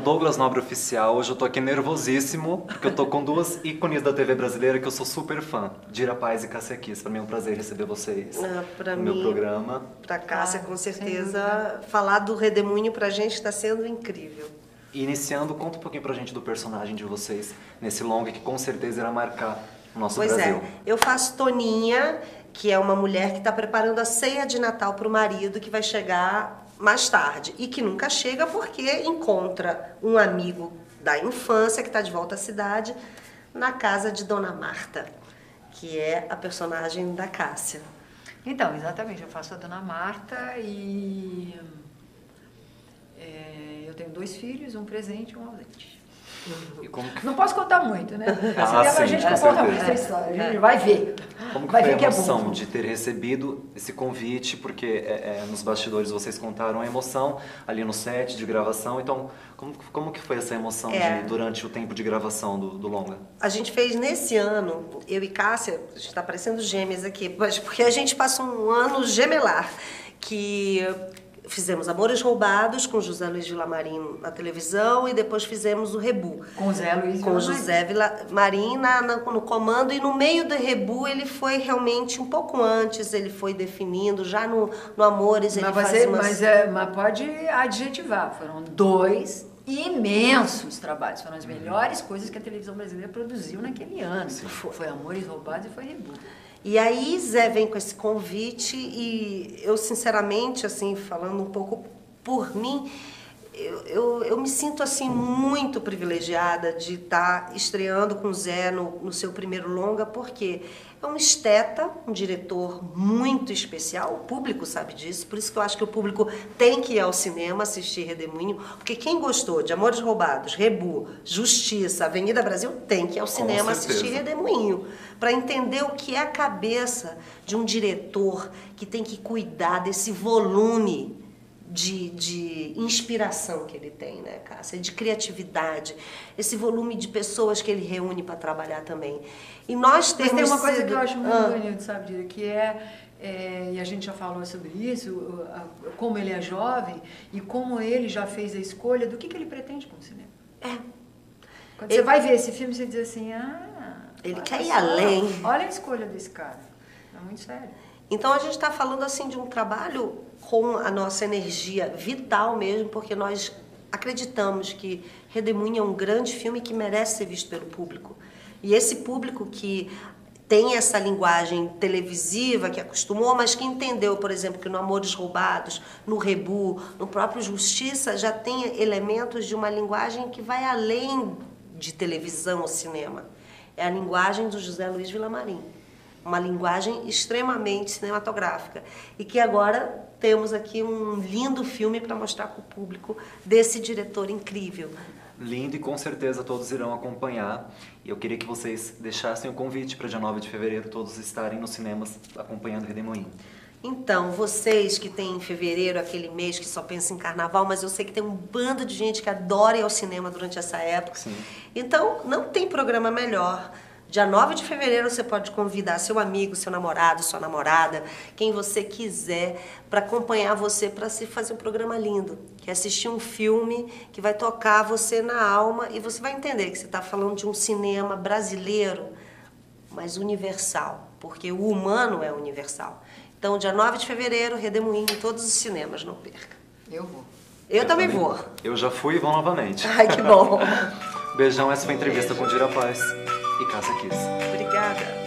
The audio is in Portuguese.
Do Douglas Nobre Oficial, hoje eu tô aqui nervosíssimo, porque eu tô com duas ícones da TV brasileira que eu sou super fã. Dira Paz e Cássia Kiss. Pra mim é um prazer receber vocês Ah, pra no mim, meu programa. Pra Cássia, Ah, com certeza, falar do Redemoinho pra gente está sendo incrível. E iniciando, conta um pouquinho pra gente do personagem de vocês nesse longa que com certeza irá marcar o nosso pois Brasil. é, eu faço Toninha, que é uma mulher que está preparando a ceia de Natal para o marido que vai chegar mais tarde e que nunca chega porque encontra um amigo da infância que está de volta à cidade na casa de Dona Marta, que é a personagem da Cássia. Então, exatamente, eu faço a Dona Marta e é, eu tenho dois filhos, um presente e um ausente. Como que, Não posso contar muito, né? Ah, Se sim, a gente com conta muito essa história, a gente vai ver. Como que vai foi a é emoção bom. de ter recebido esse convite? Porque é, é, nos bastidores vocês contaram a emoção ali no set de gravação. Então, como, como que foi essa emoção É. de- durante o tempo de gravação do, do longa? A gente fez nesse ano, eu e Cássia, a gente está parecendo gêmeas aqui, mas porque a gente passou um ano gemelar, que fizemos Amores Roubados com José Luiz Villamarim na televisão e depois fizemos o Rebu. Com o Zé Luiz Com. José Villamarim na, na- no comando e no meio do Rebu ele foi realmente um pouco antes, ele foi definindo, já no, no Amores ele Mas, fazia você, umas... mas, é, mas pode adjetivar, foram dois imensos trabalhos, foram as melhores coisas que a televisão brasileira produziu naquele ano. Foi Amores Roubados e foi Rebu. E aí Zé vem com esse convite e eu sinceramente, assim, falando um pouco por mim, eu, eu, eu me sinto assim muito privilegiada de estar estreando com o Zé no, no seu primeiro longa, porque é um esteta, um diretor muito especial, o público sabe disso, por isso que eu acho que o público tem que ir ao cinema assistir Redemoinho, porque quem gostou de Amores Roubados, Rebu, Justiça, Avenida Brasil, tem que ir ao cinema assistir Redemoinho, para entender o que é a cabeça de um diretor que tem que cuidar desse volume de, de inspiração que ele tem, né, Cássia? De criatividade, esse volume de pessoas que ele reúne para trabalhar também. E nós Mas temos tem uma coisa sido- que eu acho muito Ah. bonito, sabe, Dira, que é, é, e a gente já falou sobre isso, como ele é jovem e como ele já fez a escolha do que, que ele pretende com o cinema. É. Quando Ele- você vai ver esse filme, você diz assim, ah... Ele quer ir além. Olha a escolha desse cara. É muito sério. Então a gente está falando assim de um trabalho com a nossa energia vital mesmo, porque nós acreditamos que Redemoinho é um grande filme que merece ser visto pelo público. E esse público que tem essa linguagem televisiva que acostumou, mas que entendeu, por exemplo, que no Amores Roubados, no Rebu, no próprio Justiça, já tem elementos de uma linguagem que vai além de televisão ou cinema. É a linguagem do José Luiz Villamarim uma linguagem extremamente cinematográfica e que agora temos aqui um lindo filme para mostrar para o público desse diretor incrível. Lindo e com certeza todos irão acompanhar. E eu queria que vocês deixassem o convite para dia 9 de fevereiro todos estarem nos cinemas acompanhando Redemoinho. Então, vocês que têm em fevereiro aquele mês que só pensa em carnaval, mas eu sei que tem um bando de gente que adora ir ao cinema durante essa época. Sim. Então, não tem programa melhor. Dia 9 de fevereiro você pode convidar seu amigo, seu namorado, sua namorada, quem você quiser, para acompanhar você para se fazer um programa lindo, que é assistir um filme que vai tocar você na alma e você vai entender que você está falando de um cinema brasileiro, mas universal, porque o humano é universal. Então, dia 9 de fevereiro, Redemoinho em todos os cinemas, não perca. Eu vou. Eu, também vou. Eu já fui e vou novamente. Ai, que bom. Beijão, essa foi a entrevista com Dira Paz e Cássia Kiss. Obrigada.